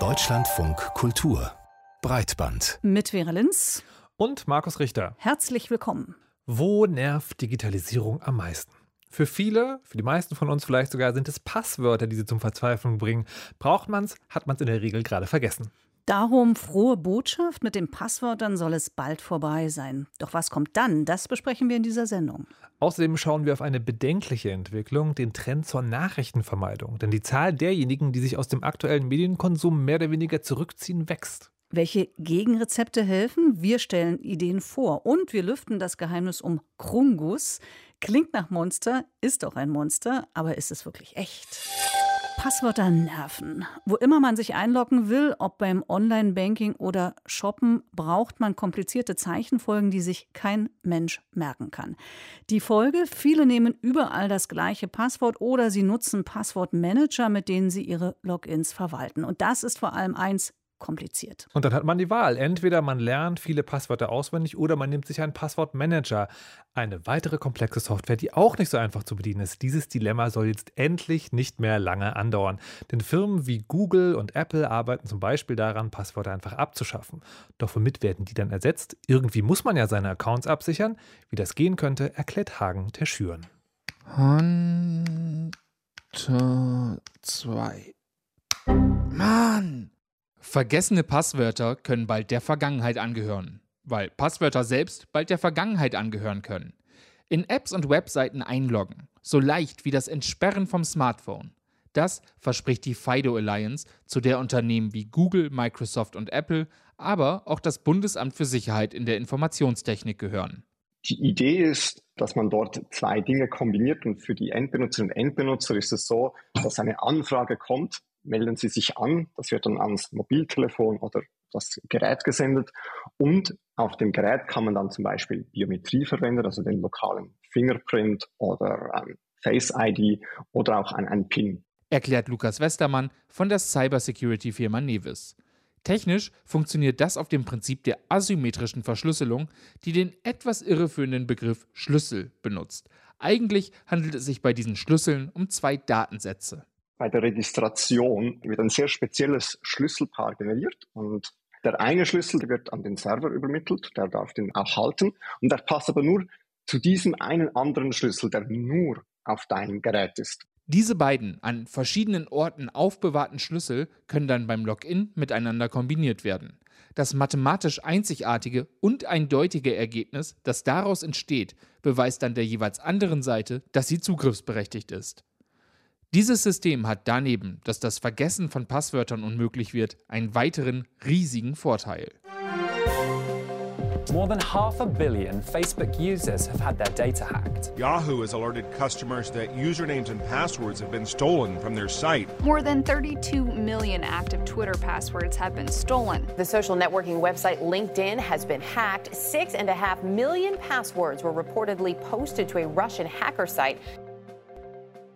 Deutschlandfunk Kultur Breitband mit Vera Linz und Markus Richter. Herzlich willkommen. Wo nervt Digitalisierung am meisten? Für viele, für die meisten von uns vielleicht sogar, sind es Passwörter, die sie zum Verzweifeln bringen. Braucht man es, hat man es in der Regel gerade vergessen. Darum frohe Botschaft, mit den Passwörtern soll es bald vorbei sein. Doch was kommt dann? Das besprechen wir in dieser Sendung. Außerdem schauen wir auf eine bedenkliche Entwicklung, den Trend zur Nachrichtenvermeidung. Denn die Zahl derjenigen, die sich aus dem aktuellen Medienkonsum mehr oder weniger zurückziehen, wächst. Welche Gegenrezepte helfen? Wir stellen Ideen vor und wir lüften das Geheimnis um Krungus. Klingt nach Monster, ist auch ein Monster, aber ist es wirklich echt? Passwörter nerven. Wo immer man sich einloggen will, ob beim Online-Banking oder Shoppen, braucht man komplizierte Zeichenfolgen, die sich kein Mensch merken kann. Die Folge, viele nehmen überall das gleiche Passwort oder sie nutzen Passwortmanager, mit denen sie ihre Logins verwalten. Und das ist vor allem eins kompliziert. Und dann hat man die Wahl. Entweder man lernt viele Passwörter auswendig oder man nimmt sich einen Passwortmanager. Eine weitere komplexe Software, die auch nicht so einfach zu bedienen ist. Dieses Dilemma soll jetzt endlich nicht mehr lange andauern. Denn Firmen wie Google und Apple arbeiten zum Beispiel daran, Passwörter einfach abzuschaffen. Doch womit werden die dann ersetzt? Irgendwie muss man ja seine Accounts absichern. Wie das gehen könnte, erklärt Hagen Terschüren. Hunter 2. Mann! Vergessene Passwörter können bald der Vergangenheit angehören, weil Passwörter selbst bald der Vergangenheit angehören können. In Apps und Webseiten einloggen, so leicht wie das Entsperren vom Smartphone. Das verspricht die FIDO Alliance, zu der Unternehmen wie Google, Microsoft und Apple, aber auch das Bundesamt für Sicherheit in der Informationstechnik gehören. Die Idee ist, dass man dort zwei Dinge kombiniert und für die Endbenutzerinnen und Endbenutzer ist es so, dass eine Anfrage kommt melden Sie sich an. Das wird dann ans Mobiltelefon oder das Gerät gesendet. Und auf dem Gerät kann man dann zum Beispiel Biometrie verwenden, also den lokalen Fingerprint oder ein Face ID oder auch ein, ein PIN. Erklärt Lukas Westermann von der Cybersecurity-Firma Nevis. Technisch funktioniert das auf dem Prinzip der asymmetrischen Verschlüsselung, die den etwas irreführenden Begriff Schlüssel benutzt. Eigentlich handelt es sich bei diesen Schlüsseln um zwei Datensätze bei der Registration wird ein sehr spezielles Schlüsselpaar generiert und der eine Schlüssel der wird an den Server übermittelt, der darf den auch halten und der passt aber nur zu diesem einen anderen Schlüssel, der nur auf deinem Gerät ist. Diese beiden an verschiedenen Orten aufbewahrten Schlüssel können dann beim Login miteinander kombiniert werden. Das mathematisch einzigartige und eindeutige Ergebnis, das daraus entsteht, beweist dann der jeweils anderen Seite, dass sie zugriffsberechtigt ist. Dieses System hat daneben, dass das Vergessen von Passwörtern unmöglich wird, einen weiteren riesigen Vorteil. More than half a billion Facebook users have had their data hacked. Yahoo has alerted customers that usernames and passwords have been stolen from their site. More than 32 million active Twitter passwords have been stolen. The social networking website LinkedIn has been hacked. Six and a half million passwords were reportedly posted to a Russian hacker site.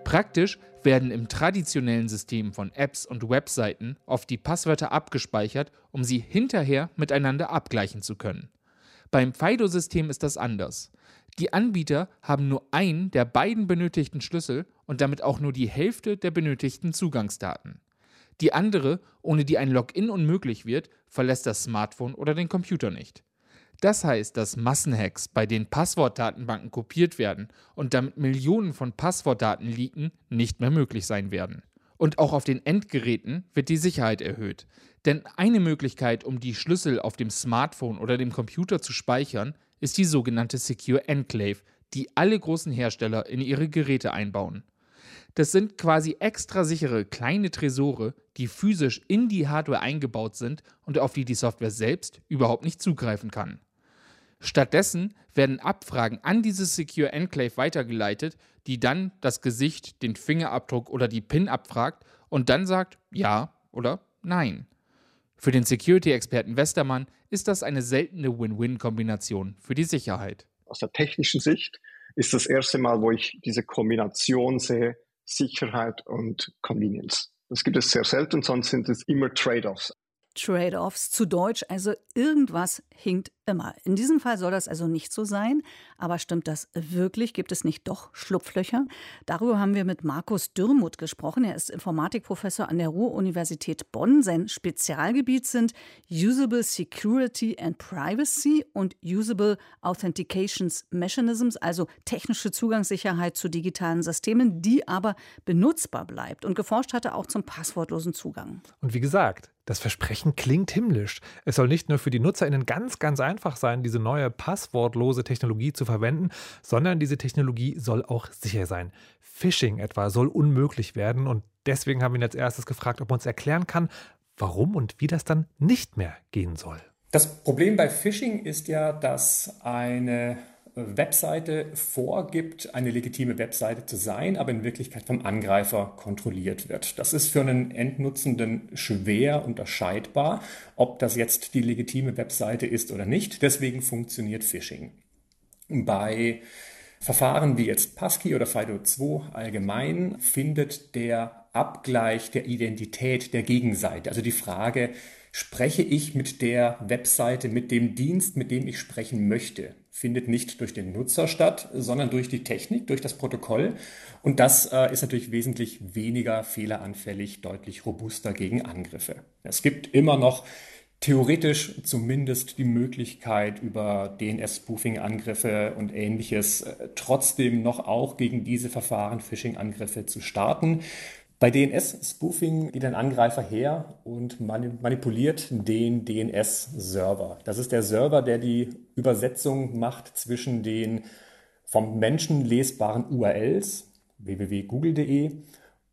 Praktisch werden im traditionellen System von Apps und Webseiten oft die Passwörter abgespeichert, um sie hinterher miteinander abgleichen zu können. Beim FIDO-System ist das anders. Die Anbieter haben nur einen der beiden benötigten Schlüssel und damit auch nur die Hälfte der benötigten Zugangsdaten. Die andere, ohne die ein Login unmöglich wird, verlässt das Smartphone oder den Computer nicht. Das heißt, dass Massenhacks, bei denen Passwortdatenbanken kopiert werden und damit Millionen von Passwortdaten liegen, nicht mehr möglich sein werden. Und auch auf den Endgeräten wird die Sicherheit erhöht. Denn eine Möglichkeit, um die Schlüssel auf dem Smartphone oder dem Computer zu speichern, ist die sogenannte Secure Enclave, die alle großen Hersteller in ihre Geräte einbauen. Das sind quasi extra sichere kleine Tresore, die physisch in die Hardware eingebaut sind und auf die die Software selbst überhaupt nicht zugreifen kann. Stattdessen werden Abfragen an dieses Secure Enclave weitergeleitet, die dann das Gesicht, den Fingerabdruck oder die PIN abfragt und dann sagt ja oder nein. Für den Security-Experten Westermann ist das eine seltene Win-Win-Kombination für die Sicherheit. Aus der technischen Sicht ist das erste Mal, wo ich diese Kombination sehe, Sicherheit und Convenience. Das gibt es sehr selten, sonst sind es immer Trade-offs. Trade-offs zu Deutsch, also irgendwas hinkt immer. In diesem Fall soll das also nicht so sein. Aber stimmt das wirklich? Gibt es nicht doch Schlupflöcher? Darüber haben wir mit Markus Dürmuth gesprochen. Er ist Informatikprofessor an der Ruhr-Universität Bonn. Sein Spezialgebiet sind Usable Security and Privacy und Usable Authentications Mechanisms, also technische Zugangssicherheit zu digitalen Systemen, die aber benutzbar bleibt. Und geforscht hat er auch zum passwortlosen Zugang. Und wie gesagt, das Versprechen klingt himmlisch. Es soll nicht nur für die NutzerInnen ganz, ganz einfach sein, diese neue passwortlose Technologie zu verwenden, sondern diese Technologie soll auch sicher sein. Phishing etwa soll unmöglich werden und deswegen haben wir ihn als erstes gefragt, ob er uns erklären kann, warum und wie das dann nicht mehr gehen soll. Das Problem bei Phishing ist ja, dass eine Webseite vorgibt, eine legitime Webseite zu sein, aber in Wirklichkeit vom Angreifer kontrolliert wird. Das ist für einen Endnutzenden schwer unterscheidbar, ob das jetzt die legitime Webseite ist oder nicht. Deswegen funktioniert Phishing. Bei Verfahren wie jetzt Passkey oder FIDO2 allgemein findet der Abgleich der Identität der Gegenseite, also die Frage, spreche ich mit der Webseite, mit dem Dienst, mit dem ich sprechen möchte, findet nicht durch den Nutzer statt, sondern durch die Technik, durch das Protokoll. Und das äh, ist natürlich wesentlich weniger fehleranfällig, deutlich robuster gegen Angriffe. Es gibt immer noch theoretisch zumindest die Möglichkeit, über DNS-Spoofing-Angriffe und ähnliches äh, trotzdem noch auch gegen diese Verfahren Phishing-Angriffe zu starten. Bei DNS-Spoofing geht ein Angreifer her und manipuliert den DNS-Server. Das ist der Server, der die Übersetzung macht zwischen den vom Menschen lesbaren URLs www.google.de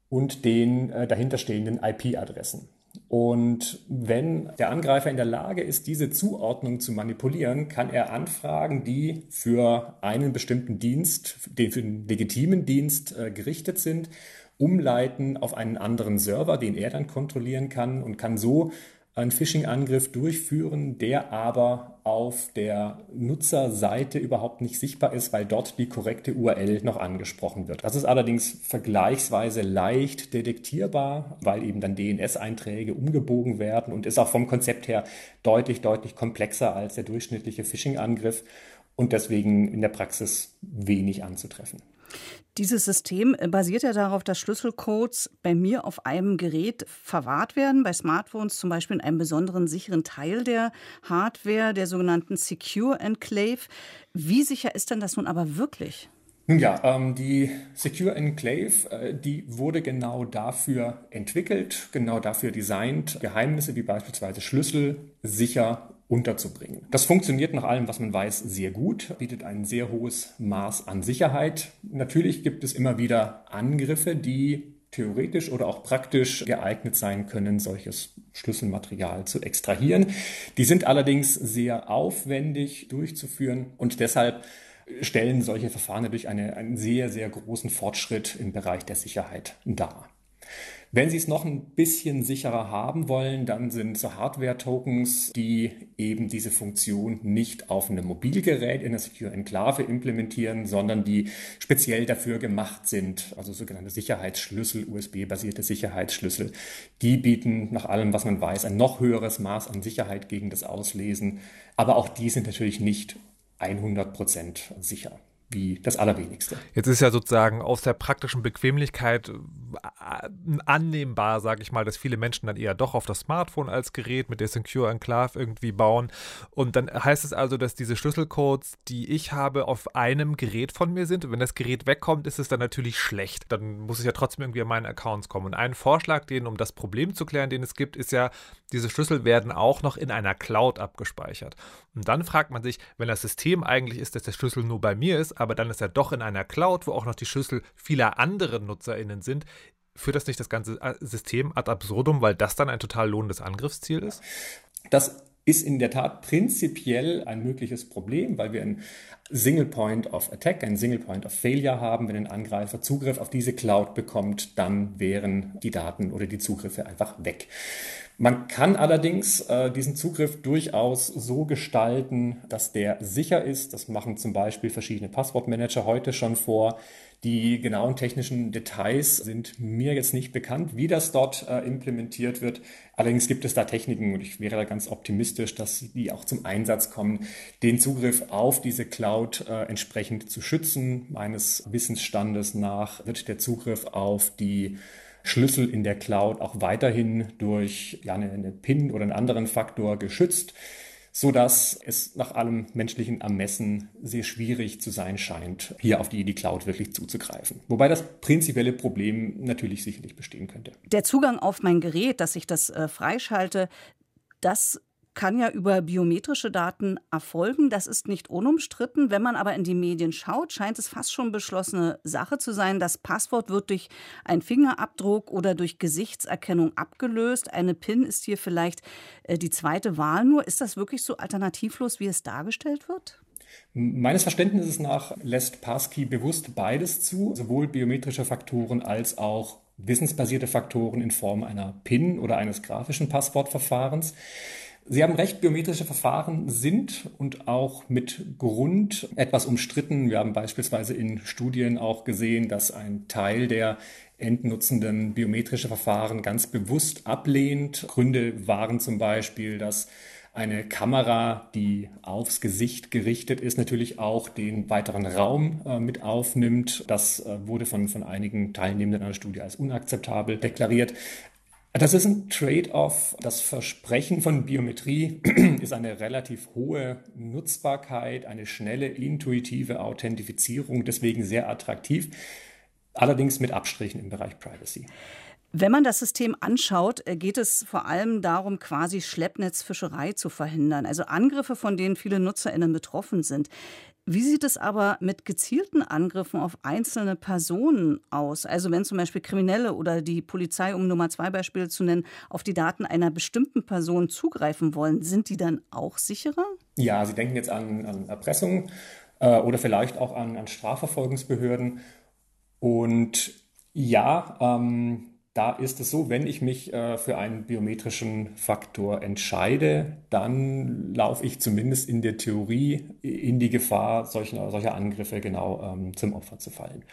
und den äh, dahinterstehenden IP-Adressen. Und wenn der Angreifer in der Lage ist, diese Zuordnung zu manipulieren, kann er Anfragen, die für einen bestimmten Dienst, den für den legitimen Dienst äh, gerichtet sind, umleiten auf einen anderen Server, den er dann kontrollieren kann und kann so einen Phishing-Angriff durchführen, der aber auf der Nutzerseite überhaupt nicht sichtbar ist, weil dort die korrekte URL noch angesprochen wird. Das ist allerdings vergleichsweise leicht detektierbar, weil eben dann DNS-Einträge umgebogen werden und ist auch vom Konzept her deutlich, deutlich komplexer als der durchschnittliche Phishing-Angriff und deswegen in der Praxis wenig anzutreffen. Dieses System äh, basiert ja darauf, dass Schlüsselcodes bei mir auf einem Gerät verwahrt werden, bei Smartphones zum Beispiel in einem besonderen sicheren Teil der Hardware, der sogenannten Secure Enclave. Wie sicher ist denn das nun aber wirklich? Nun ja, ähm, die Secure Enclave, äh, die wurde genau dafür entwickelt, genau dafür designt, Geheimnisse wie beispielsweise Schlüssel sicher unterzubringen. Das funktioniert nach allem, was man weiß, sehr gut, bietet ein sehr hohes Maß an Sicherheit. Natürlich gibt es immer wieder Angriffe, die theoretisch oder auch praktisch geeignet sein können, solches Schlüsselmaterial zu extrahieren. Die sind allerdings sehr aufwendig durchzuführen und deshalb stellen solche Verfahren natürlich eine, einen sehr, sehr großen Fortschritt im Bereich der Sicherheit dar. Wenn Sie es noch ein bisschen sicherer haben wollen, dann sind so Hardware-Tokens, die eben diese Funktion nicht auf einem Mobilgerät in der Secure Enklave implementieren, sondern die speziell dafür gemacht sind, also sogenannte Sicherheitsschlüssel, USB-basierte Sicherheitsschlüssel. Die bieten nach allem, was man weiß, ein noch höheres Maß an Sicherheit gegen das Auslesen. Aber auch die sind natürlich nicht 100 Prozent sicher wie das Allerwenigste. Jetzt ist ja sozusagen aus der praktischen Bequemlichkeit äh, annehmbar, sage ich mal, dass viele Menschen dann eher doch auf das Smartphone als Gerät mit der Secure Enclave irgendwie bauen. Und dann heißt es also, dass diese Schlüsselcodes, die ich habe, auf einem Gerät von mir sind. Und wenn das Gerät wegkommt, ist es dann natürlich schlecht. Dann muss es ja trotzdem irgendwie an meine Accounts kommen. Und ein Vorschlag, den, um das Problem zu klären, den es gibt, ist ja, diese Schlüssel werden auch noch in einer Cloud abgespeichert. Und dann fragt man sich, wenn das System eigentlich ist, dass der Schlüssel nur bei mir ist, aber dann ist er doch in einer Cloud, wo auch noch die Schlüssel vieler anderen NutzerInnen sind, führt das nicht das ganze äh, System ad absurdum, weil das dann ein total lohnendes Angriffsziel ist? Das ist in der Tat prinzipiell ein mögliches Problem, weil wir ein Single Point of Attack, ein Single Point of Failure haben. Wenn ein Angreifer Zugriff auf diese Cloud bekommt, dann wären die Daten oder die Zugriffe einfach weg. Man kann allerdings äh, diesen Zugriff durchaus so gestalten, dass der sicher ist. Das machen zum Beispiel verschiedene Passwortmanager heute schon vor, Die genauen technischen Details sind mir jetzt nicht bekannt, wie das dort äh, implementiert wird. Allerdings gibt es da Techniken und ich wäre da ganz optimistisch, dass die auch zum Einsatz kommen, den Zugriff auf diese Cloud äh, entsprechend zu schützen. Meines Wissensstandes nach wird der Zugriff auf die Schlüssel in der Cloud auch weiterhin durch ja, eine, eine PIN oder einen anderen Faktor geschützt so dass es nach allem menschlichen Ermessen sehr schwierig zu sein scheint, hier auf die, die Cloud wirklich zuzugreifen. Wobei das prinzipielle Problem natürlich sicherlich bestehen könnte. Der Zugang auf mein Gerät, dass ich das äh, freischalte, das kann ja über biometrische Daten erfolgen. Das ist nicht unumstritten. Wenn man aber in die Medien schaut, scheint es fast schon beschlossene Sache zu sein. Das Passwort wird durch einen Fingerabdruck oder durch Gesichtserkennung abgelöst. Eine PIN ist hier vielleicht äh, die zweite Wahl nur. Ist das wirklich so alternativlos, wie es dargestellt wird? Meines Verständnisses nach lässt Passkey bewusst beides zu, sowohl biometrische Faktoren als auch wissensbasierte Faktoren in Form einer PIN oder eines grafischen Passwortverfahrens. Sie haben recht, biometrische Verfahren sind und auch mit Grund etwas umstritten. Wir haben beispielsweise in Studien auch gesehen, dass ein Teil der Endnutzenden biometrische Verfahren ganz bewusst ablehnt. Gründe waren zum Beispiel, dass eine Kamera, die aufs Gesicht gerichtet ist, natürlich auch den weiteren Raum äh, mit aufnimmt. Das äh, wurde von, von einigen Teilnehmenden einer Studie als unakzeptabel deklariert. Das ist ein Trade-off. Das Versprechen von Biometrie ist eine relativ hohe Nutzbarkeit, eine schnelle, intuitive Authentifizierung, deswegen sehr attraktiv, allerdings mit Abstrichen im Bereich Privacy. Wenn man das System anschaut, äh, geht es vor allem darum, quasi Schleppnetzfischerei zu verhindern, also Angriffe, von denen viele NutzerInnen betroffen sind. Wie sieht es aber mit gezielten Angriffen auf einzelne Personen aus? Also wenn zum Beispiel Kriminelle oder die Polizei, um Nummer zwei Beispiele zu nennen, auf die Daten einer bestimmten Person zugreifen wollen, sind die dann auch sicherer? Ja, Sie denken jetzt an, an Erpressung äh, oder vielleicht auch an, an Strafverfolgungsbehörden. Und ja, ähm, da ist es so, wenn ich mich äh, für einen biometrischen Faktor entscheide, dann laufe ich zumindest in der Theorie in die Gefahr, solcher, solcher Angriffe genau ähm, zum Opfer zu fallen.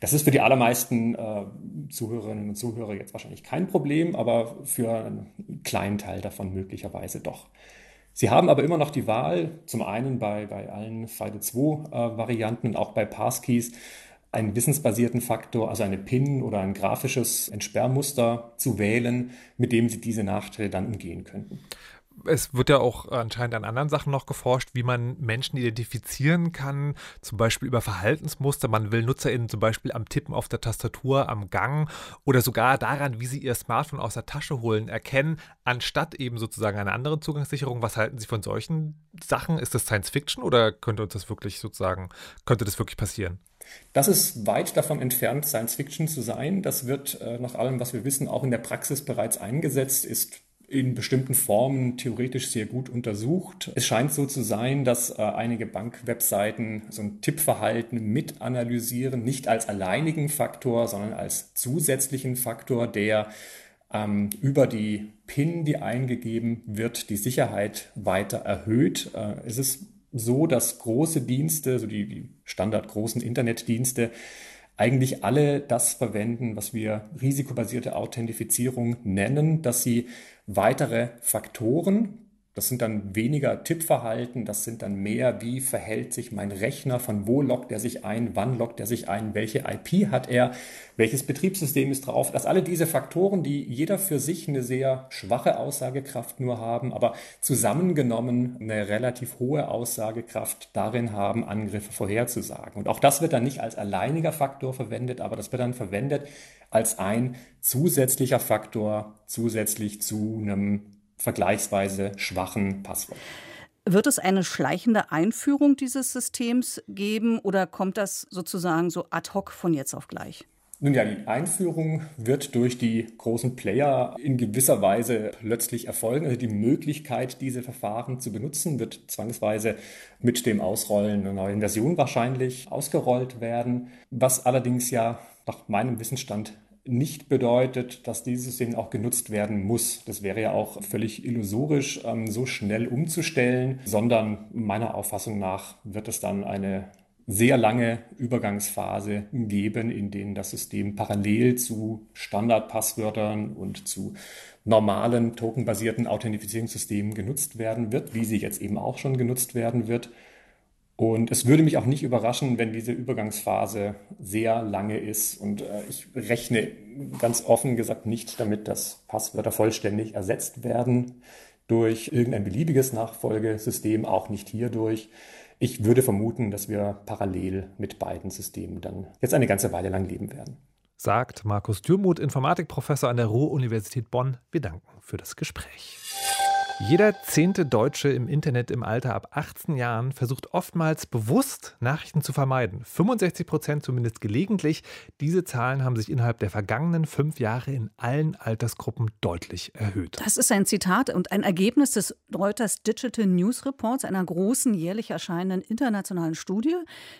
Das ist für die allermeisten äh, Zuhörerinnen und Zuhörer jetzt wahrscheinlich kein Problem, aber für einen kleinen Teil davon möglicherweise doch. Sie haben aber immer noch die Wahl, zum einen bei, bei allen FIDO2-Varianten äh, und auch bei Passkeys, einen wissensbasierten Faktor, also eine PIN oder ein grafisches Entsperrmuster zu wählen, mit dem Sie diese Nachteile dann umgehen könnten. Es wird ja auch anscheinend an anderen Sachen noch geforscht, wie man Menschen identifizieren kann, zum Beispiel über Verhaltensmuster. Man will NutzerInnen zum Beispiel am Tippen auf der Tastatur, am Gang oder sogar daran, wie sie ihr Smartphone aus der Tasche holen, erkennen, anstatt eben sozusagen einer anderen Zugangssicherung. Was halten Sie von solchen Sachen? Ist das Science Fiction oder könnte uns das wirklich sozusagen, könnte das wirklich passieren? Das ist weit davon entfernt, Science Fiction zu sein. Das wird äh, nach allem, was wir wissen, auch in der Praxis bereits eingesetzt, ist in bestimmten Formen theoretisch sehr gut untersucht. Es scheint so zu sein, dass äh, einige Bankwebseiten so ein Tippverhalten mit analysieren, nicht als alleinigen Faktor, sondern als zusätzlichen Faktor, der ähm, über die PIN, die eingegeben wird, die Sicherheit weiter erhöht. Äh, es ist so, dass große Dienste, so die, die standard großen Internetdienste, eigentlich alle das verwenden, was wir risikobasierte Authentifizierung nennen, dass sie weitere Faktoren das sind dann weniger Tippverhalten, das sind dann mehr, wie verhält sich mein Rechner, von wo lockt er sich ein, wann lockt er sich ein, welche IP hat er, welches Betriebssystem ist drauf. Dass alle diese Faktoren, die jeder für sich eine sehr schwache Aussagekraft nur haben, aber zusammengenommen eine relativ hohe Aussagekraft darin haben, Angriffe vorherzusagen. Und auch das wird dann nicht als alleiniger Faktor verwendet, aber das wird dann verwendet als ein zusätzlicher Faktor zusätzlich zu einem vergleichsweise schwachen Passwort. Wird es eine schleichende Einführung dieses Systems geben oder kommt das sozusagen so ad hoc von jetzt auf gleich? Nun ja, die Einführung wird durch die großen Player in gewisser Weise plötzlich erfolgen. Also die Möglichkeit, diese Verfahren zu benutzen, wird zwangsweise mit dem Ausrollen einer neuen Version wahrscheinlich ausgerollt werden. Was allerdings ja nach meinem Wissensstand nicht bedeutet, dass dieses System auch genutzt werden muss. Das wäre ja auch völlig illusorisch, ähm, so schnell umzustellen, sondern meiner Auffassung nach wird es dann eine sehr lange Übergangsphase geben, in denen das System parallel zu Standardpasswörtern und zu normalen tokenbasierten Authentifizierungssystemen genutzt werden wird, wie sie jetzt eben auch schon genutzt werden wird. Und es würde mich auch nicht überraschen, wenn diese Übergangsphase sehr lange ist. Und äh, ich rechne ganz offen gesagt nicht damit, dass Passwörter vollständig ersetzt werden durch irgendein beliebiges Nachfolgesystem, auch nicht hierdurch. Ich würde vermuten, dass wir parallel mit beiden Systemen dann jetzt eine ganze Weile lang leben werden. Sagt Markus Dürmuth, Informatikprofessor an der Ruhr-Universität Bonn. Wir danken für das Gespräch. Jeder zehnte Deutsche im Internet im Alter ab 18 Jahren versucht oftmals bewusst, Nachrichten zu vermeiden. 65 Prozent zumindest gelegentlich. Diese Zahlen haben sich innerhalb der vergangenen fünf Jahre in allen Altersgruppen deutlich erhöht. Das ist ein Zitat und ein Ergebnis des Reuters Digital News Reports, einer großen jährlich erscheinenden internationalen Studie,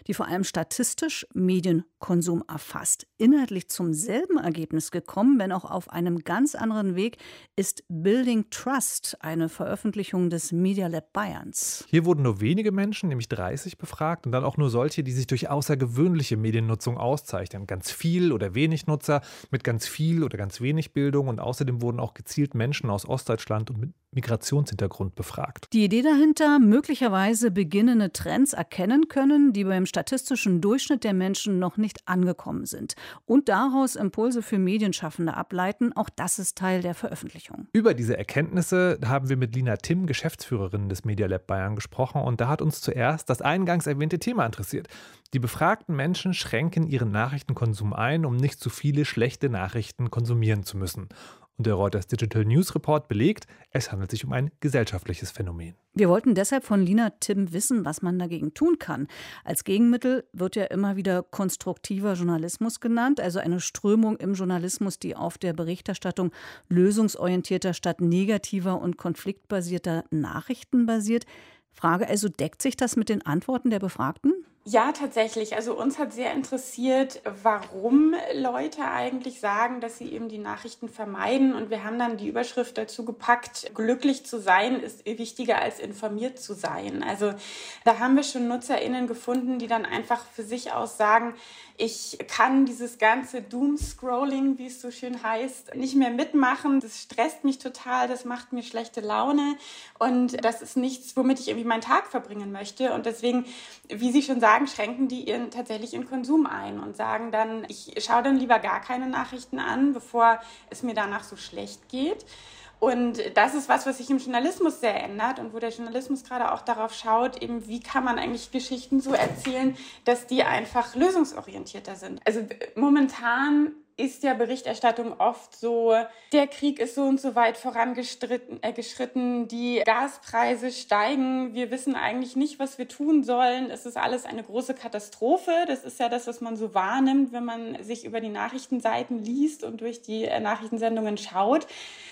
die vor allem statistisch Medienkonsum erfasst. Inhaltlich zum selben Ergebnis gekommen, wenn auch auf einem ganz anderen Weg, ist Building Trust eine eine Veröffentlichung des Media Lab Bayerns. Hier wurden nur wenige Menschen, nämlich 30, befragt und dann auch nur solche, die sich durch außergewöhnliche Mediennutzung auszeichnen. Ganz viel oder wenig Nutzer mit ganz viel oder ganz wenig Bildung und außerdem wurden auch gezielt Menschen aus Ostdeutschland und mit Migrationshintergrund befragt. Die Idee dahinter, möglicherweise beginnende Trends erkennen können, die beim statistischen Durchschnitt der Menschen noch nicht angekommen sind und daraus Impulse für Medienschaffende ableiten, auch das ist Teil der Veröffentlichung. Über diese Erkenntnisse haben wir mit Lina Timm, Geschäftsführerin des Media Lab Bayern, gesprochen und da hat uns zuerst das eingangs erwähnte Thema interessiert. Die befragten Menschen schränken ihren Nachrichtenkonsum ein, um nicht zu viele schlechte Nachrichten konsumieren zu müssen. Und der Reuters Digital News Report belegt, es handelt sich um ein gesellschaftliches Phänomen. Wir wollten deshalb von Lina Tim wissen, was man dagegen tun kann. Als Gegenmittel wird ja immer wieder konstruktiver Journalismus genannt, also eine Strömung im Journalismus, die auf der Berichterstattung lösungsorientierter statt negativer und konfliktbasierter Nachrichten basiert. Frage also, deckt sich das mit den Antworten der Befragten? Ja, tatsächlich. Also uns hat sehr interessiert, warum Leute eigentlich sagen, dass sie eben die Nachrichten vermeiden. Und wir haben dann die Überschrift dazu gepackt, glücklich zu sein ist wichtiger als informiert zu sein. Also da haben wir schon Nutzerinnen gefunden, die dann einfach für sich aus sagen, ich kann dieses ganze Doom-Scrolling, wie es so schön heißt, nicht mehr mitmachen. Das stresst mich total, das macht mir schlechte Laune und das ist nichts, womit ich irgendwie meinen Tag verbringen möchte. Und deswegen, wie Sie schon sagen, schränken die ihren tatsächlich ihren Konsum ein und sagen dann, ich schaue dann lieber gar keine Nachrichten an, bevor es mir danach so schlecht geht. Und das ist was, was sich im Journalismus sehr ändert und wo der Journalismus gerade auch darauf schaut, eben wie kann man eigentlich Geschichten so erzählen, dass die einfach lösungsorientierter sind. Also momentan ist ja Berichterstattung oft so, der Krieg ist so und so weit vorangeschritten, äh, geschritten, die Gaspreise steigen, wir wissen eigentlich nicht, was wir tun sollen, es ist alles eine große Katastrophe. Das ist ja das, was man so wahrnimmt, wenn man sich über die Nachrichtenseiten liest und durch die äh, Nachrichtensendungen schaut.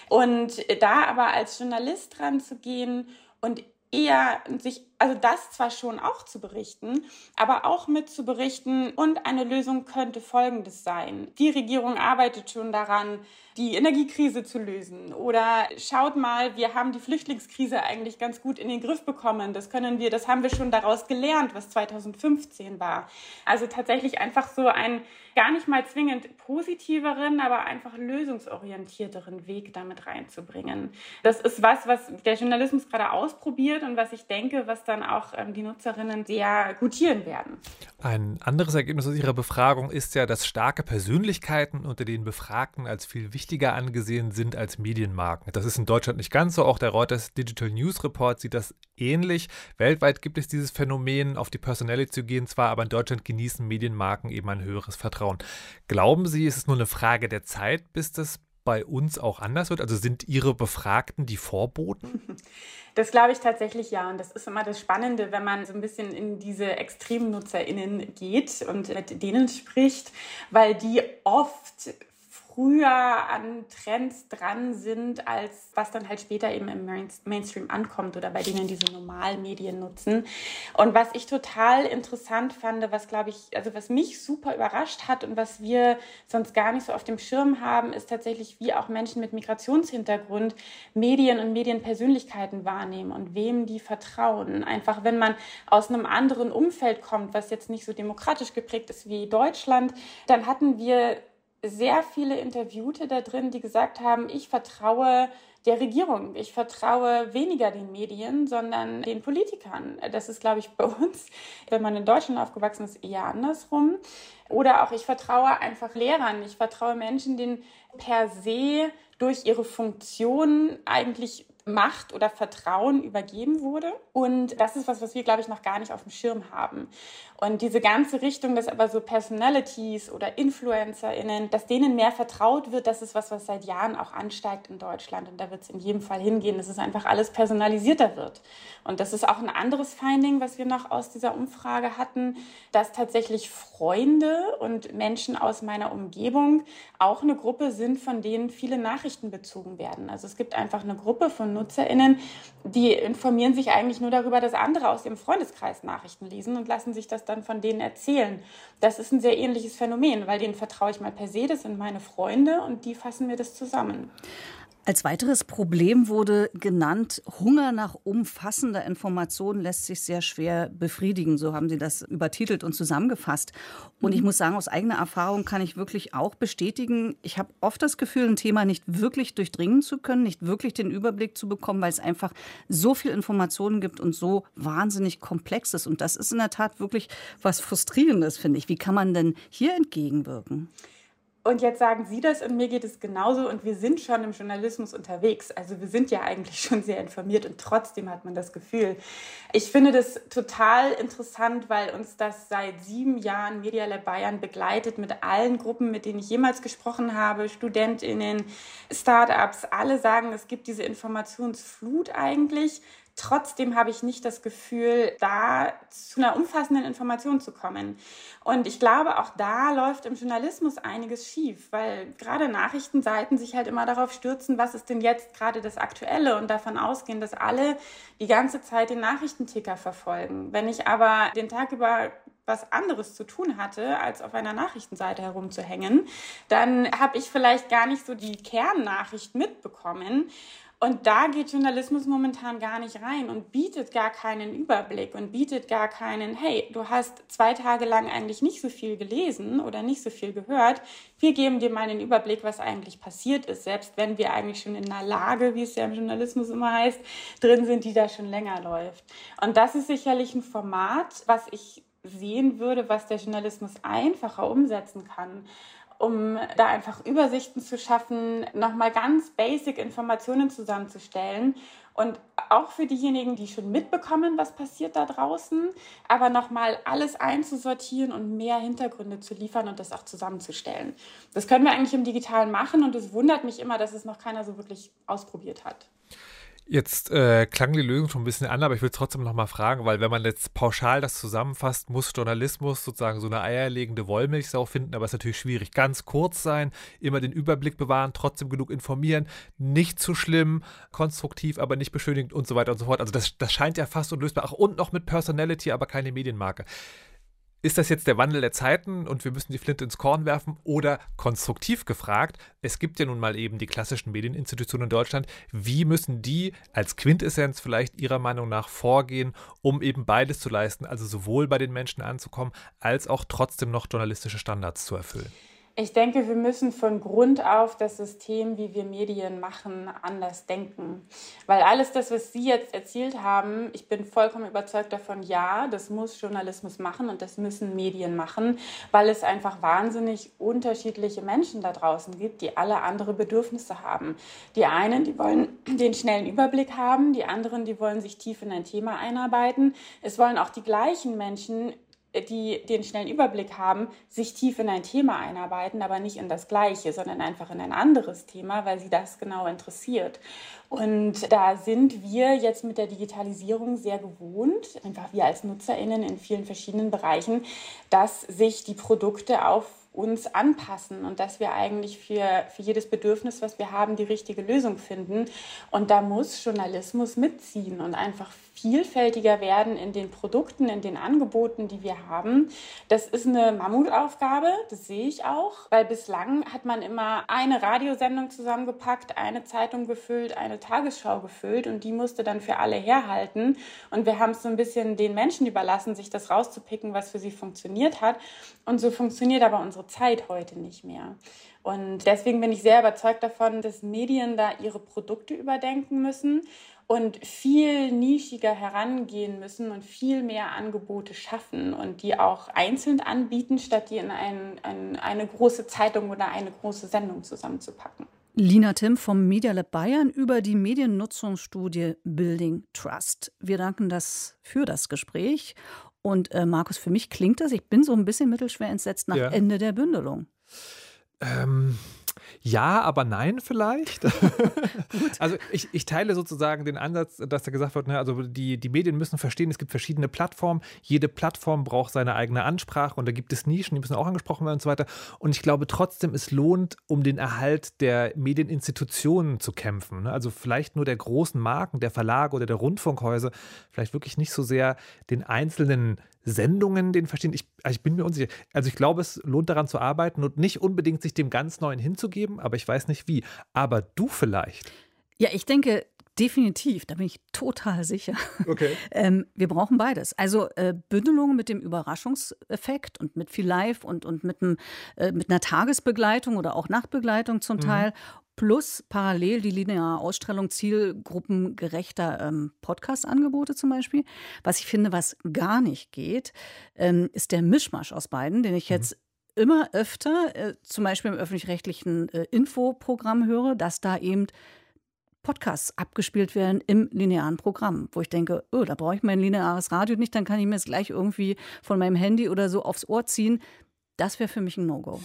Und da aber als Journalist dran zu gehen und eher sich, also das zwar schon auch zu berichten, aber auch mit zu berichten und eine Lösung könnte folgendes sein. Die Regierung arbeitet schon daran, die Energiekrise zu lösen oder schaut mal, wir haben die Flüchtlingskrise eigentlich ganz gut in den Griff bekommen. Das können wir, das haben wir schon daraus gelernt, was 2015 war. Also tatsächlich einfach so ein gar nicht mal zwingend positiveren, aber einfach lösungsorientierteren Weg damit reinzubringen. Das ist was, was der Journalismus gerade ausprobiert und was ich denke, was dann auch ähm, die Nutzerinnen sehr gutieren werden. Ein anderes Ergebnis aus Ihrer Befragung ist ja, dass starke Persönlichkeiten unter den Befragten als viel wichtiger angesehen sind als Medienmarken. Das ist in Deutschland nicht ganz so. Auch der Reuters Digital News Report sieht das ähnlich. Weltweit gibt es dieses Phänomen, auf die Personality zu gehen, zwar, aber in Deutschland genießen Medienmarken eben ein höheres Vertrauen. Glauben Sie, ist es nur eine Frage der Zeit, bis das bei uns auch anders wird? Also sind Ihre Befragten die Vorboten? Das glaube ich tatsächlich ja. Und das ist immer das Spannende, wenn man so ein bisschen in diese ExtremnutzerInnen geht und mit denen spricht, weil die oft früher an Trends dran sind, als was dann halt später eben im Mainstream ankommt oder bei denen diese normalen Medien nutzen. Und was ich total interessant fand, was glaube ich, also was mich super überrascht hat und was wir sonst gar nicht so auf dem Schirm haben, ist tatsächlich, wie auch Menschen mit Migrationshintergrund Medien und Medienpersönlichkeiten wahrnehmen und wem die vertrauen. Einfach wenn man aus einem anderen Umfeld kommt, was jetzt nicht so demokratisch geprägt ist wie Deutschland, dann hatten wir sehr viele Interviewte da drin, die gesagt haben, ich vertraue der Regierung. Ich vertraue weniger den Medien, sondern den Politikern. Das ist, glaube ich, bei uns, wenn man in Deutschland aufgewachsen ist, eher andersrum. Oder auch ich vertraue einfach Lehrern. Ich vertraue Menschen, denen per se durch ihre Funktion eigentlich Macht oder Vertrauen übergeben wurde. Und das ist was, was wir, glaube ich, noch gar nicht auf dem Schirm haben. Und diese ganze Richtung, dass aber so Personalities oder InfluencerInnen, dass denen mehr vertraut wird, das ist was, was seit Jahren auch ansteigt in Deutschland. Und da wird es in jedem Fall hingehen, dass es einfach alles personalisierter wird. Und das ist auch ein anderes Finding, was wir noch aus dieser Umfrage hatten, dass tatsächlich Freunde und Menschen aus meiner Umgebung auch eine Gruppe sind, von denen viele Nachrichten bezogen werden. Also es gibt einfach eine Gruppe von NutzerInnen, die informieren sich eigentlich nur darüber, dass andere aus ihrem Freundeskreis Nachrichten lesen und lassen sich das dann von denen erzählen. Das ist ein sehr ähnliches Phänomen, weil denen vertraue ich mal per se, das sind meine Freunde und die fassen mir das zusammen. Als weiteres Problem wurde genannt, Hunger nach umfassender Information lässt sich sehr schwer befriedigen. So haben Sie das übertitelt und zusammengefasst. Und ich mhm. muss sagen, aus eigener Erfahrung kann ich wirklich auch bestätigen, ich habe oft das Gefühl, ein Thema nicht wirklich durchdringen zu können, nicht wirklich den Überblick zu bekommen, weil es einfach so viel Informationen gibt und so wahnsinnig komplex ist. Und das ist in der Tat wirklich was Frustrierendes, finde ich. Wie kann man denn hier entgegenwirken? Und jetzt sagen Sie das und mir geht es genauso und wir sind schon im Journalismus unterwegs. Also wir sind ja eigentlich schon sehr informiert und trotzdem hat man das Gefühl. Ich finde das total interessant, weil uns das seit sieben Jahren Media Lab Bayern begleitet mit allen Gruppen, mit denen ich jemals gesprochen habe, Studentinnen, Startups. Alle sagen, es gibt diese Informationsflut eigentlich. Trotzdem habe ich nicht das Gefühl, da zu einer umfassenden Information zu kommen. Und ich glaube, auch da läuft im Journalismus einiges schief, weil gerade Nachrichtenseiten sich halt immer darauf stürzen, was ist denn jetzt gerade das Aktuelle und davon ausgehen, dass alle die ganze Zeit den Nachrichtenticker verfolgen. Wenn ich aber den Tag über was anderes zu tun hatte, als auf einer Nachrichtenseite herumzuhängen, dann habe ich vielleicht gar nicht so die Kernnachricht mitbekommen. Und da geht Journalismus momentan gar nicht rein und bietet gar keinen Überblick und bietet gar keinen, hey, du hast zwei Tage lang eigentlich nicht so viel gelesen oder nicht so viel gehört. Wir geben dir mal einen Überblick, was eigentlich passiert ist, selbst wenn wir eigentlich schon in einer Lage, wie es ja im Journalismus immer heißt, drin sind, die da schon länger läuft. Und das ist sicherlich ein Format, was ich sehen würde, was der Journalismus einfacher umsetzen kann um da einfach Übersichten zu schaffen, nochmal ganz basic Informationen zusammenzustellen und auch für diejenigen, die schon mitbekommen, was passiert da draußen, aber nochmal alles einzusortieren und mehr Hintergründe zu liefern und das auch zusammenzustellen. Das können wir eigentlich im Digitalen machen und es wundert mich immer, dass es noch keiner so wirklich ausprobiert hat. Jetzt äh, klang die Lösung schon ein bisschen an, aber ich will trotzdem noch mal fragen, weil wenn man jetzt pauschal das zusammenfasst, muss Journalismus sozusagen so eine eierlegende Wollmilchsau finden, aber es ist natürlich schwierig. Ganz kurz sein, immer den Überblick bewahren, trotzdem genug informieren, nicht zu schlimm, konstruktiv, aber nicht beschönigend und so weiter und so fort. Also das, das scheint ja fast unlösbar. Ach, und noch mit Personality, aber keine Medienmarke. Ist das jetzt der Wandel der Zeiten und wir müssen die Flinte ins Korn werfen? Oder konstruktiv gefragt, es gibt ja nun mal eben die klassischen Medieninstitutionen in Deutschland. Wie müssen die als Quintessenz vielleicht Ihrer Meinung nach vorgehen, um eben beides zu leisten, also sowohl bei den Menschen anzukommen, als auch trotzdem noch journalistische Standards zu erfüllen? Ich denke, wir müssen von Grund auf das System, wie wir Medien machen, anders denken. Weil alles das, was Sie jetzt erzählt haben, ich bin vollkommen überzeugt davon, ja, das muss Journalismus machen und das müssen Medien machen, weil es einfach wahnsinnig unterschiedliche Menschen da draußen gibt, die alle andere Bedürfnisse haben. Die einen, die wollen den schnellen Überblick haben, die anderen, die wollen sich tief in ein Thema einarbeiten. Es wollen auch die gleichen Menschen die den schnellen Überblick haben, sich tief in ein Thema einarbeiten, aber nicht in das gleiche, sondern einfach in ein anderes Thema, weil sie das genau interessiert. Und da sind wir jetzt mit der Digitalisierung sehr gewohnt, einfach wir als Nutzerinnen in vielen verschiedenen Bereichen, dass sich die Produkte auf uns anpassen und dass wir eigentlich für, für jedes Bedürfnis, was wir haben, die richtige Lösung finden. Und da muss Journalismus mitziehen und einfach vielfältiger werden in den Produkten, in den Angeboten, die wir haben. Das ist eine Mammutaufgabe, das sehe ich auch, weil bislang hat man immer eine Radiosendung zusammengepackt, eine Zeitung gefüllt, eine Tagesschau gefüllt und die musste dann für alle herhalten. Und wir haben es so ein bisschen den Menschen überlassen, sich das rauszupicken, was für sie funktioniert hat. Und so funktioniert aber unsere Zeit heute nicht mehr. Und deswegen bin ich sehr überzeugt davon, dass Medien da ihre Produkte überdenken müssen und viel nischiger herangehen müssen und viel mehr Angebote schaffen und die auch einzeln anbieten, statt die in ein, ein, eine große Zeitung oder eine große Sendung zusammenzupacken. Lina Tim vom Media Lab Bayern über die Mediennutzungsstudie Building Trust. Wir danken das für das Gespräch. Und äh, Markus, für mich klingt das, ich bin so ein bisschen mittelschwer entsetzt nach ja. Ende der Bündelung. Ähm, ja, aber nein vielleicht. also ich, ich teile sozusagen den Ansatz, dass da gesagt wird, ne, also die, die Medien müssen verstehen, es gibt verschiedene Plattformen. Jede Plattform braucht seine eigene Ansprache und da gibt es Nischen, die müssen auch angesprochen werden und so weiter. Und ich glaube trotzdem, es lohnt, um den Erhalt der Medieninstitutionen zu kämpfen. Ne? Also vielleicht nur der großen Marken, der Verlage oder der Rundfunkhäuser, vielleicht wirklich nicht so sehr den einzelnen Sendungen den verstehen. Ich, also ich bin mir unsicher. Also ich glaube, es lohnt daran zu arbeiten und nicht unbedingt sich dem ganz Neuen hinzugeben, aber ich weiß nicht wie. Aber du vielleicht. Ja, ich denke, Definitiv, da bin ich total sicher. Okay. ähm, wir brauchen beides. Also äh, Bündelung mit dem Überraschungseffekt und mit viel Live und, und mit, einem, äh, mit einer Tagesbegleitung oder auch Nachtbegleitung zum mhm. Plus parallel die lineare Ausstrahlung zielgruppengerechter ähm, Podcast-Angebote zum Beispiel. Was ich finde, was gar nicht geht, ähm, ist der Mischmasch aus beiden, den ich mhm. jetzt mhm. immer öfter, äh, zum Beispiel im öffentlich-rechtlichen äh, Infoprogramm höre, dass da eben Podcasts abgespielt werden im linearen Programm, wo ich denke, oh, da brauche ich mein lineares Radio nicht, dann kann ich mir es gleich irgendwie von meinem Handy oder so aufs Ohr ziehen. Das wäre für mich ein No-Go.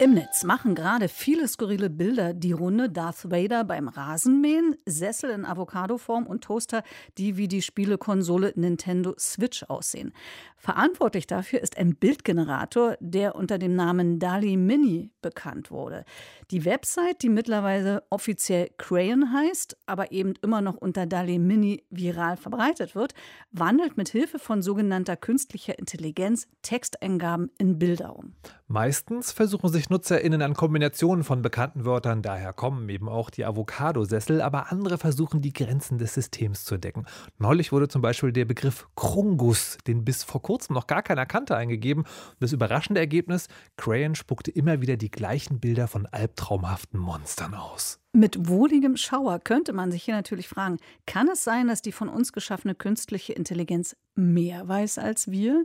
Im Netz machen gerade viele skurrile Bilder die Runde. Darth Vader beim Rasenmähen, Sessel in Avocadoform und Toaster, die wie die Spielekonsole Nintendo Switch aussehen. Verantwortlich dafür ist ein Bildgenerator, der unter dem Namen DALI Mini bekannt wurde. Die Website, die mittlerweile offiziell Crayon heißt, aber eben immer noch unter DALI Mini viral verbreitet wird, wandelt mit Hilfe von sogenannter künstlicher Intelligenz Texteingaben in Bilder um. Meistens versuchen sich NutzerInnen an Kombinationen von bekannten Wörtern, daher kommen eben auch die Avocadosessel, aber andere versuchen die Grenzen des Systems zu entdecken. Neulich wurde zum Beispiel der Begriff Krungus, den bis vor kurzem noch gar keiner kannte, eingegeben. Das überraschende Ergebnis, Crayon spuckte immer wieder die gleichen Bilder von albtraumhaften Monstern aus. Mit wohligem Schauer könnte man sich hier natürlich fragen, kann es sein, dass die von uns geschaffene künstliche Intelligenz mehr weiß als wir?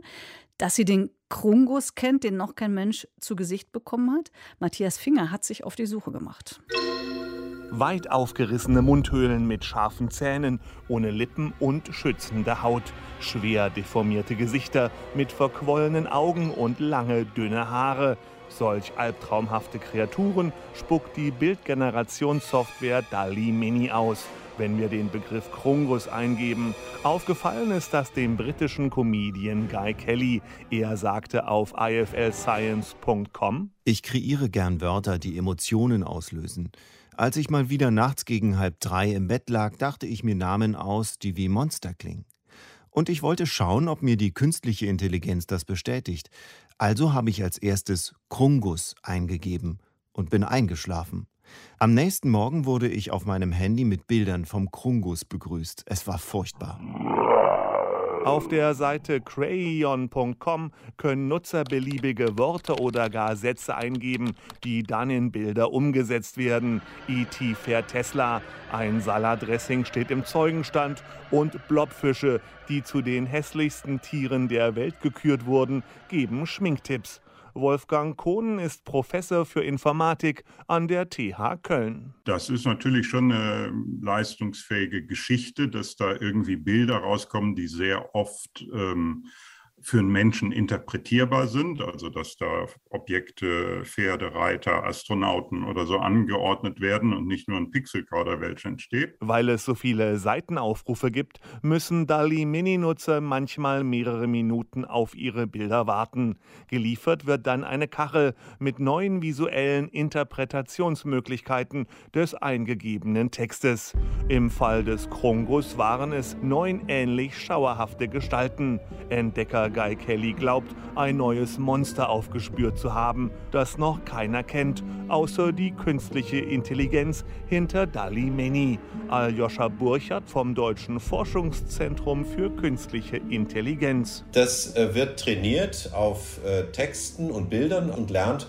Dass sie den Krungus kennt, den noch kein Mensch zu Gesicht bekommen hat? Matthias Finger hat sich auf die Suche gemacht. Weit aufgerissene Mundhöhlen mit scharfen Zähnen, ohne Lippen und schützende Haut. Schwer deformierte Gesichter mit verquollenen Augen und lange, dünne Haare. Solch albtraumhafte Kreaturen spuckt die Bildgenerationssoftware DALI Mini aus wenn wir den Begriff Krungus eingeben. Aufgefallen ist das dem britischen Comedian Guy Kelly. Er sagte auf iflscience.com: Ich kreiere gern Wörter, die Emotionen auslösen. Als ich mal wieder nachts gegen halb drei im Bett lag, dachte ich mir Namen aus, die wie Monster klingen. Und ich wollte schauen, ob mir die künstliche Intelligenz das bestätigt. Also habe ich als erstes Krungus eingegeben und bin eingeschlafen. Am nächsten Morgen wurde ich auf meinem Handy mit Bildern vom Krungus begrüßt. Es war furchtbar. Auf der Seite crayon.com können Nutzer beliebige Worte oder gar Sätze eingeben, die dann in Bilder umgesetzt werden. E.T. fährt Tesla, ein Salatdressing steht im Zeugenstand und Blobfische, die zu den hässlichsten Tieren der Welt gekürt wurden, geben Schminktipps. Wolfgang Kohnen ist Professor für Informatik an der TH Köln. Das ist natürlich schon eine leistungsfähige Geschichte, dass da irgendwie Bilder rauskommen, die sehr oft ähm, für einen Menschen interpretierbar sind, also dass da Objekte, Pferde, Reiter, Astronauten oder so angeordnet werden und nicht nur ein Pixelkauderwelsch entsteht. Weil es so viele Seitenaufrufe gibt, müssen DALI Mini-Nutzer manchmal mehrere Minuten auf ihre Bilder warten. Geliefert wird dann eine Kachel mit neuen visuellen Interpretationsmöglichkeiten des eingegebenen Textes. Im Fall des Krungus waren es neun ähnlich schauerhafte Gestalten. Entdecker Guy Kelly glaubt, ein neues Monster aufgespürt zu haben, das noch keiner kennt, außer die künstliche Intelligenz hinter Dali Mini. Aljoscha Burchardt vom Deutschen Forschungszentrum für künstliche Intelligenz. Das äh, wird trainiert auf äh, Texten und Bildern und lernt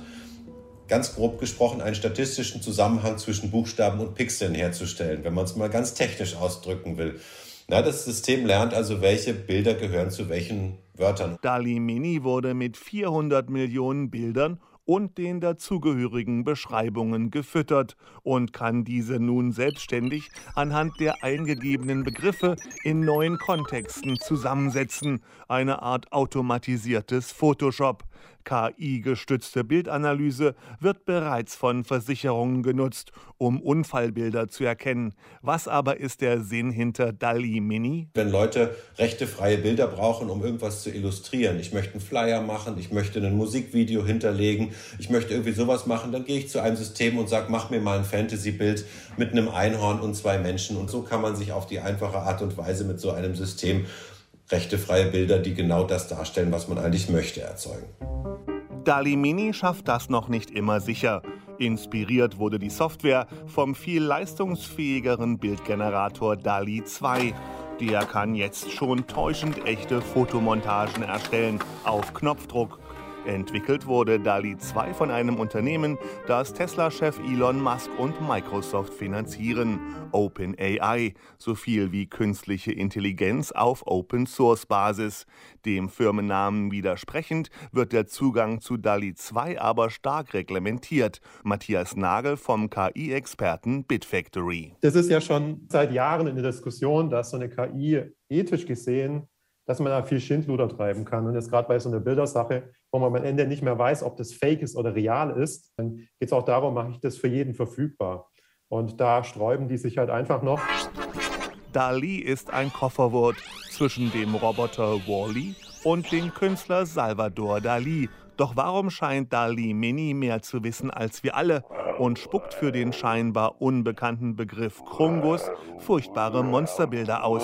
ganz grob gesprochen einen statistischen Zusammenhang zwischen Buchstaben und Pixeln herzustellen, wenn man es mal ganz technisch ausdrücken will. Na, das System lernt also, welche Bilder gehören zu welchen Wörtern. DALI Mini wurde mit 400 Millionen Bildern und den dazugehörigen Beschreibungen gefüttert und kann diese nun selbstständig anhand der eingegebenen Begriffe in neuen Kontexten zusammensetzen, eine Art automatisiertes Photoshop. KI-gestützte Bildanalyse wird bereits von Versicherungen genutzt, um Unfallbilder zu erkennen. Was aber ist der Sinn hinter DALI Mini? Wenn Leute rechtefreie Bilder brauchen, um irgendwas zu illustrieren, ich möchte einen Flyer machen, ich möchte ein Musikvideo hinterlegen, ich möchte irgendwie sowas machen, dann gehe ich zu einem System und sage, mach mir mal ein Fantasy-Bild mit einem Einhorn und zwei Menschen. Und so kann man sich auf die einfache Art und Weise mit so einem System rechtefreie Bilder, die genau das darstellen, was man eigentlich möchte, erzeugen. DALI Mini schafft das noch nicht immer sicher. Inspiriert wurde die Software vom viel leistungsfähigeren Bildgenerator DALI 2. Der kann jetzt schon täuschend echte Fotomontagen erstellen, auf Knopfdruck. Entwickelt wurde DALI 2 von einem Unternehmen, das Tesla-Chef Elon Musk und Microsoft finanzieren, OpenAI, so viel wie künstliche Intelligenz auf Open-Source-Basis. Dem Firmennamen widersprechend wird der Zugang zu DALI 2 aber stark reglementiert. Matthias Nagel vom KI-Experten Bitfactory. Das ist ja schon seit Jahren in der Diskussion, dass so eine KI ethisch gesehen dass man da viel Schindluder treiben kann. Und jetzt gerade bei so einer Bildersache, wo man am Ende nicht mehr weiß, ob das fake ist oder real ist, dann geht es auch darum, mache ich das für jeden verfügbar. Und da sträuben die sich halt einfach noch. Dali ist ein Kofferwort zwischen dem Roboter Wally und dem Künstler Salvador Dali. Doch warum scheint Dali Mini mehr zu wissen als wir alle und spuckt für den scheinbar unbekannten Begriff Krungus furchtbare Monsterbilder aus?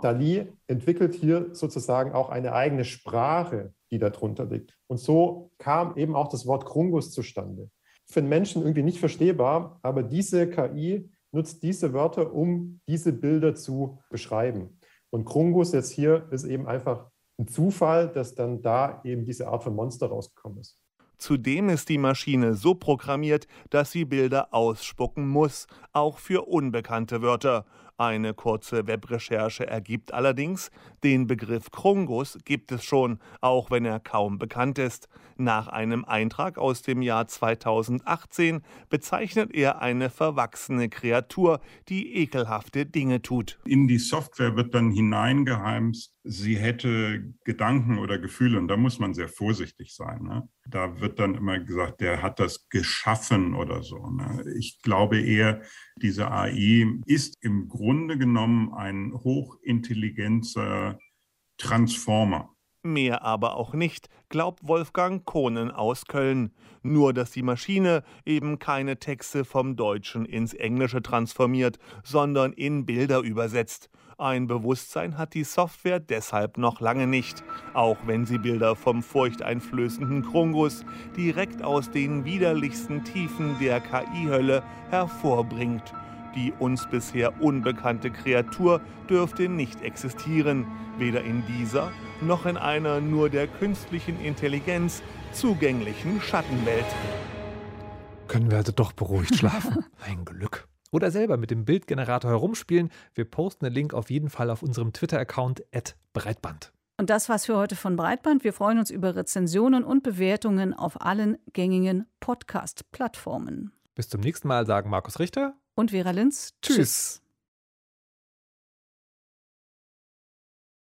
Dali entwickelt hier sozusagen auch eine eigene Sprache, die darunter liegt. Und so kam eben auch das Wort Krungus zustande. Für den Menschen irgendwie nicht verstehbar, aber diese KI nutzt diese Wörter, um diese Bilder zu beschreiben. Und Krungus jetzt hier ist eben einfach ein Zufall, dass dann da eben diese Art von Monster rausgekommen ist. Zudem ist die Maschine so programmiert, dass sie Bilder ausspucken muss, auch für unbekannte Wörter. Eine kurze Webrecherche ergibt allerdings, den Begriff Krungus gibt es schon, auch wenn er kaum bekannt ist. Nach einem Eintrag aus dem Jahr 2018 bezeichnet er eine verwachsene Kreatur, die ekelhafte Dinge tut. In die Software wird dann hineingeheimst, sie hätte Gedanken oder Gefühle und da muss man sehr vorsichtig sein. Ne? Da wird dann immer gesagt, der hat das geschaffen oder so. Ne? Ich glaube eher, diese AI ist im Grunde genommen ein hochintelligenter Transformer. Mehr aber auch nicht, glaubt Wolfgang Kohnen aus Köln. Nur, dass die Maschine eben keine Texte vom Deutschen ins Englische transformiert, sondern in Bilder übersetzt. Ein Bewusstsein hat die Software deshalb noch lange nicht, auch wenn sie Bilder vom furchteinflößenden Krungus direkt aus den widerlichsten Tiefen der KI-Hölle hervorbringt. Die uns bisher unbekannte Kreatur dürfte nicht existieren, weder in dieser noch in einer nur der künstlichen Intelligenz zugänglichen Schattenwelt. Können wir also doch beruhigt schlafen. Ein Glück oder selber mit dem Bildgenerator herumspielen. Wir posten den Link auf jeden Fall auf unserem Twitter-Account Breitband. Und das war's für heute von Breitband. Wir freuen uns über Rezensionen und Bewertungen auf allen gängigen Podcast-Plattformen. Bis zum nächsten Mal sagen Markus Richter und Vera Linz. Tschüss. Tschüss.